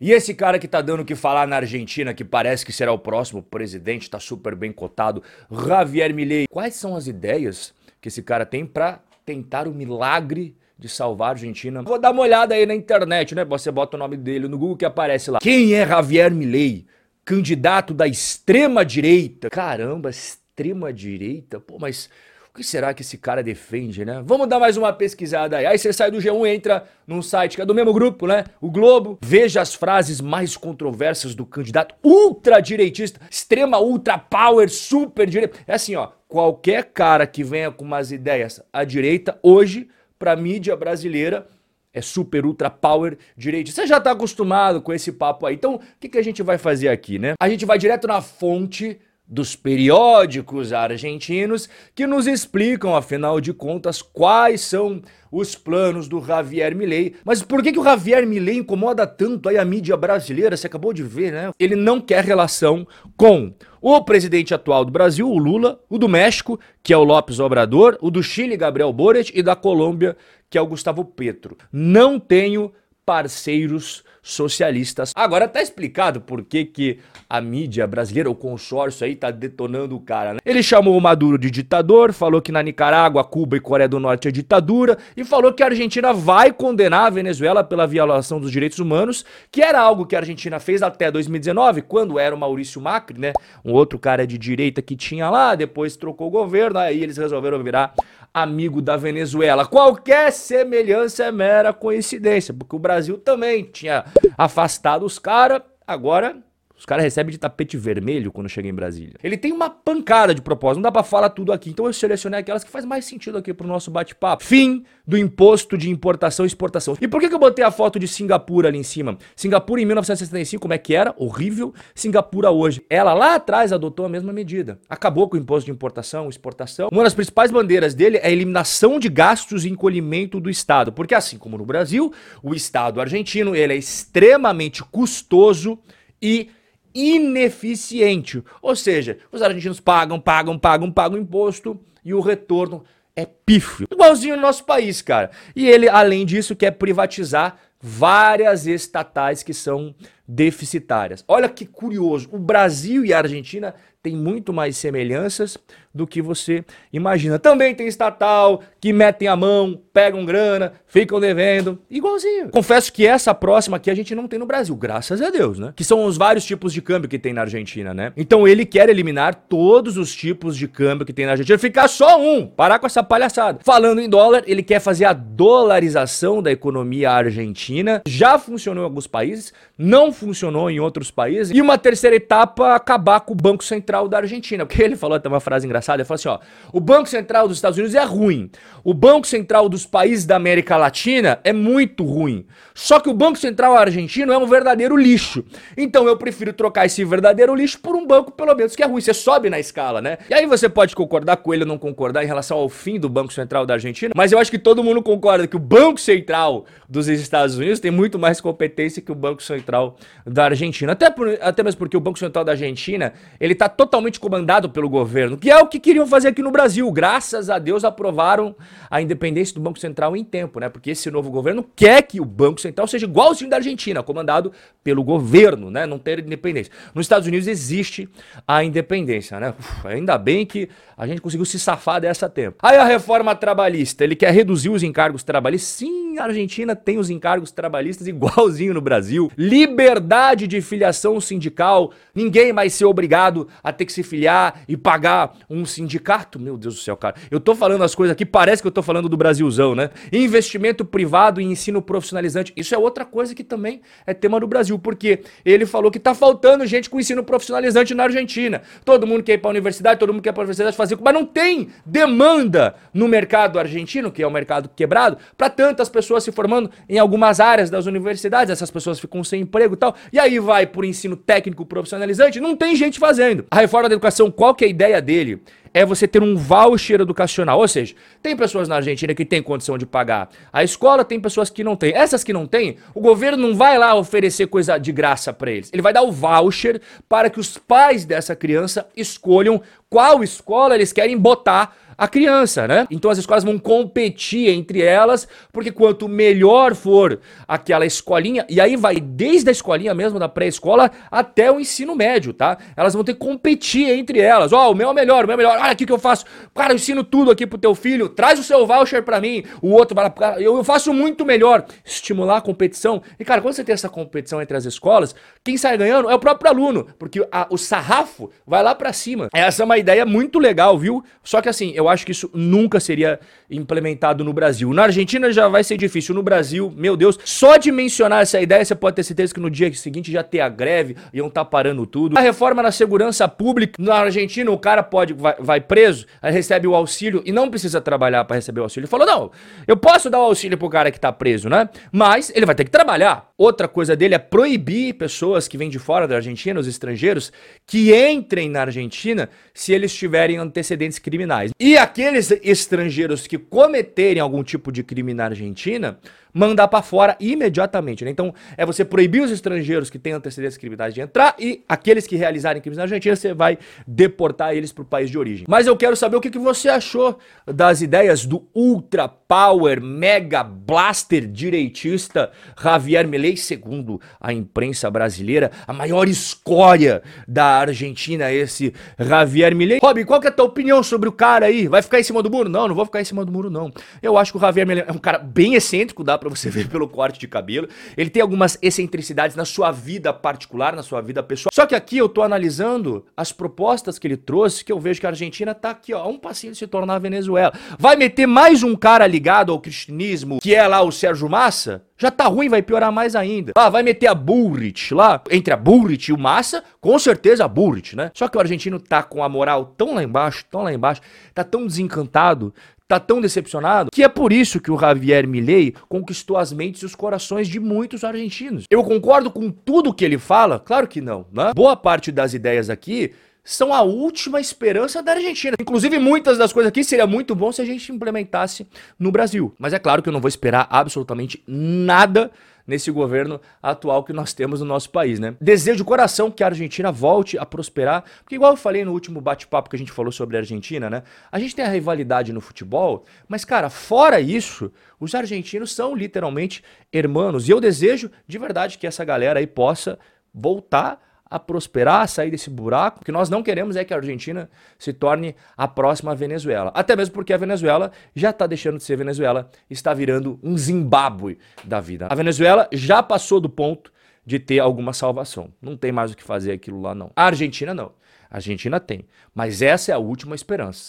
E esse cara que tá dando o que falar na Argentina, que parece que será o próximo presidente, tá super bem cotado, Javier Milei. Quais são as ideias que esse cara tem para tentar o milagre de salvar a Argentina? Vou dar uma olhada aí na internet, né? Você bota o nome dele no Google que aparece lá. Quem é Javier Milei? Candidato da extrema direita. Caramba, extrema direita? Pô, mas o que será que esse cara defende, né? Vamos dar mais uma pesquisada aí. Aí você sai do G1 entra num site que é do mesmo grupo, né? O Globo. Veja as frases mais controversas do candidato ultradireitista, extrema ultra power, super direita. É assim, ó. Qualquer cara que venha com umas ideias à direita, hoje, pra mídia brasileira, é super ultra power direito. Você já tá acostumado com esse papo aí. Então, o que, que a gente vai fazer aqui, né? A gente vai direto na fonte dos periódicos argentinos que nos explicam, afinal de contas, quais são os planos do Javier Milei. Mas por que, que o Javier Milei incomoda tanto aí a mídia brasileira? Você acabou de ver, né? Ele não quer relação com o presidente atual do Brasil, o Lula, o do México, que é o Lopes Obrador, o do Chile, Gabriel Boric, e da Colômbia, que é o Gustavo Petro. Não tenho parceiros socialistas. Agora tá explicado por que, que a mídia brasileira, o consórcio aí, tá detonando o cara, né? Ele chamou o Maduro de ditador, falou que na Nicarágua, Cuba e Coreia do Norte é ditadura, e falou que a Argentina vai condenar a Venezuela pela violação dos direitos humanos, que era algo que a Argentina fez até 2019, quando era o Maurício Macri, né? Um outro cara de direita que tinha lá, depois trocou o governo, aí eles resolveram virar amigo da Venezuela. Qualquer semelhança é mera coincidência, porque o Brasil também tinha afastado os caras, agora os caras recebem de tapete vermelho quando chegam em Brasília. Ele tem uma pancada de propósito, não dá pra falar tudo aqui. Então eu selecionei aquelas que faz mais sentido aqui pro nosso bate-papo. Fim do imposto de importação e exportação. E por que, que eu botei a foto de Singapura ali em cima? Singapura em 1975, como é que era? Horrível. Singapura hoje. Ela lá atrás adotou a mesma medida. Acabou com o imposto de importação exportação. Uma das principais bandeiras dele é a eliminação de gastos e encolhimento do Estado. Porque assim como no Brasil, o Estado argentino ele é extremamente custoso e ineficiente. Ou seja, os argentinos pagam, pagam, pagam, pagam imposto e o retorno é pífio. Igualzinho no nosso país, cara. E ele, além disso, quer privatizar várias estatais que são deficitárias. Olha que curioso, o Brasil e a Argentina têm muito mais semelhanças do que você imagina. Também tem estatal que metem a mão, pegam grana, ficam devendo, igualzinho. Confesso que essa próxima aqui a gente não tem no Brasil, graças a Deus, né? Que são os vários tipos de câmbio que tem na Argentina, né? Então ele quer eliminar todos os tipos de câmbio que tem na Argentina, ficar só um, parar com essa palhaçada. Falando em dólar, ele quer fazer a dolarização da economia argentina. Já funcionou em alguns países, não funcionou em outros países. E uma terceira etapa, acabar com o Banco Central da Argentina, porque ele falou até uma frase engraçada. Ele falou assim: ó, o Banco Central dos Estados Unidos é ruim. O Banco Central dos países da América Latina é muito ruim. Só que o Banco Central argentino é um verdadeiro lixo. Então eu prefiro trocar esse verdadeiro lixo por um banco, pelo menos, que é ruim. Você sobe na escala, né? E aí você pode concordar com ele ou não concordar em relação ao fim do Banco Central da Argentina, mas eu acho que todo mundo concorda que o Banco Central dos Estados Unidos tem muito mais competência que o Banco Central da Argentina. Até, por, até mesmo porque o Banco Central da Argentina, ele tá totalmente comandado pelo governo, que é o que queriam fazer aqui no Brasil. Graças a Deus aprovaram a independência do Banco Central em tempo, né? Porque esse novo governo quer que o Banco Central seja igualzinho da Argentina, comandado pelo governo, né? Não ter independência. Nos Estados Unidos existe a independência, né? Uf, ainda bem que a gente conseguiu se safar dessa tempo. Aí a reforma trabalhista, ele quer reduzir os encargos trabalhistas. Sim, a Argentina tem os encargos trabalhistas igualzinho no Brasil. Liberdade de filiação sindical, ninguém mais ser obrigado a ter que se filiar e pagar um sindicato? Meu Deus do céu, cara. Eu tô falando as coisas aqui, parece que eu tô falando do Brasilzão, né? Investimento privado e ensino profissionalizante. Isso é outra coisa que também é tema do Brasil, porque ele falou que tá faltando gente com ensino profissionalizante na Argentina. Todo mundo quer ir pra universidade, todo mundo quer ir pra universidade fazer, mas não tem demanda no mercado argentino, que é um mercado quebrado, para tantas pessoas se formando em algumas áreas das universidades. Essas pessoas ficam sem emprego tal. E aí vai por ensino técnico profissionalizante, não tem gente fazendo. A reforma da educação, qual que é a ideia dele? é você ter um voucher educacional. Ou seja, tem pessoas na Argentina que têm condição de pagar a escola, tem pessoas que não têm. Essas que não têm, o governo não vai lá oferecer coisa de graça para eles. Ele vai dar o voucher para que os pais dessa criança escolham qual escola eles querem botar a criança, né? Então as escolas vão competir entre elas, porque quanto melhor for aquela escolinha, e aí vai desde a escolinha mesmo, da pré-escola, até o ensino médio, tá? Elas vão ter que competir entre elas. Ó, oh, o meu é melhor, o meu é melhor. Olha aqui que eu faço. Cara, eu ensino tudo aqui pro teu filho. Traz o seu voucher para mim. O outro vai lá, eu faço muito melhor. Estimular a competição. E cara, quando você tem essa competição entre as escolas, quem sai ganhando é o próprio aluno, porque a, o sarrafo vai lá para cima. Essa é uma ideia muito legal, viu? Só que assim, eu acho que isso nunca seria implementado no Brasil. Na Argentina já vai ser difícil. No Brasil, meu Deus, só de mencionar essa ideia, você pode ter certeza que no dia seguinte já ter a greve, iam estar tá parando tudo. A reforma na segurança pública, na Argentina o cara pode vai, vai preso, recebe o auxílio e não precisa trabalhar para receber o auxílio. Ele falou: "Não, eu posso dar o auxílio pro cara que tá preso, né? Mas ele vai ter que trabalhar". Outra coisa dele é proibir pessoas que vêm de fora da Argentina, os estrangeiros, que entrem na Argentina se eles tiverem antecedentes criminais. E aqueles estrangeiros que cometerem algum tipo de crime na Argentina, mandar para fora imediatamente. Né? Então, é você proibir os estrangeiros que têm antecedentes criminais de entrar e aqueles que realizarem crimes na Argentina, você vai deportar eles para o país de origem. Mas eu quero saber o que, que você achou das ideias do ultra power mega blaster direitista Javier Milei, segundo a imprensa brasileira, a maior escória da Argentina, esse Javier Milei. Rob, qual que é a tua opinião sobre o cara aí? Vai ficar em cima do muro? Não, não vou ficar em cima do muro, não. Eu acho que o Javier Milei é um cara bem excêntrico, dá para você ver pelo corte de cabelo. Ele tem algumas excentricidades na sua vida particular, na sua vida pessoal. Só que aqui eu tô analisando as propostas que ele trouxe, que eu vejo que a Argentina tá aqui, ó, um passinho de se tornar a Venezuela. Vai meter mais um cara ligado ao cristianismo, que é lá o Sérgio Massa? Já tá ruim, vai piorar mais ainda. Ah, vai meter a Bullrich lá, entre a Bullrich e o Massa, com certeza a Bullrich, né? Só que o argentino tá com a moral tão lá embaixo, tão lá embaixo, tá tão desencantado, tá tão decepcionado que é por isso que o Javier Milei conquistou as mentes e os corações de muitos argentinos. Eu concordo com tudo que ele fala? Claro que não, né? Boa parte das ideias aqui são a última esperança da Argentina. Inclusive, muitas das coisas aqui seria muito bom se a gente implementasse no Brasil. Mas é claro que eu não vou esperar absolutamente nada nesse governo atual que nós temos no nosso país, né? Desejo de coração que a Argentina volte a prosperar, porque igual eu falei no último bate-papo que a gente falou sobre a Argentina, né? A gente tem a rivalidade no futebol, mas cara, fora isso, os argentinos são literalmente hermanos, e eu desejo de verdade que essa galera aí possa voltar a prosperar, a sair desse buraco. O que nós não queremos é que a Argentina se torne a próxima Venezuela. Até mesmo porque a Venezuela já está deixando de ser Venezuela, está virando um Zimbábue da vida. A Venezuela já passou do ponto de ter alguma salvação. Não tem mais o que fazer aquilo lá, não. A Argentina não. A Argentina tem. Mas essa é a última esperança.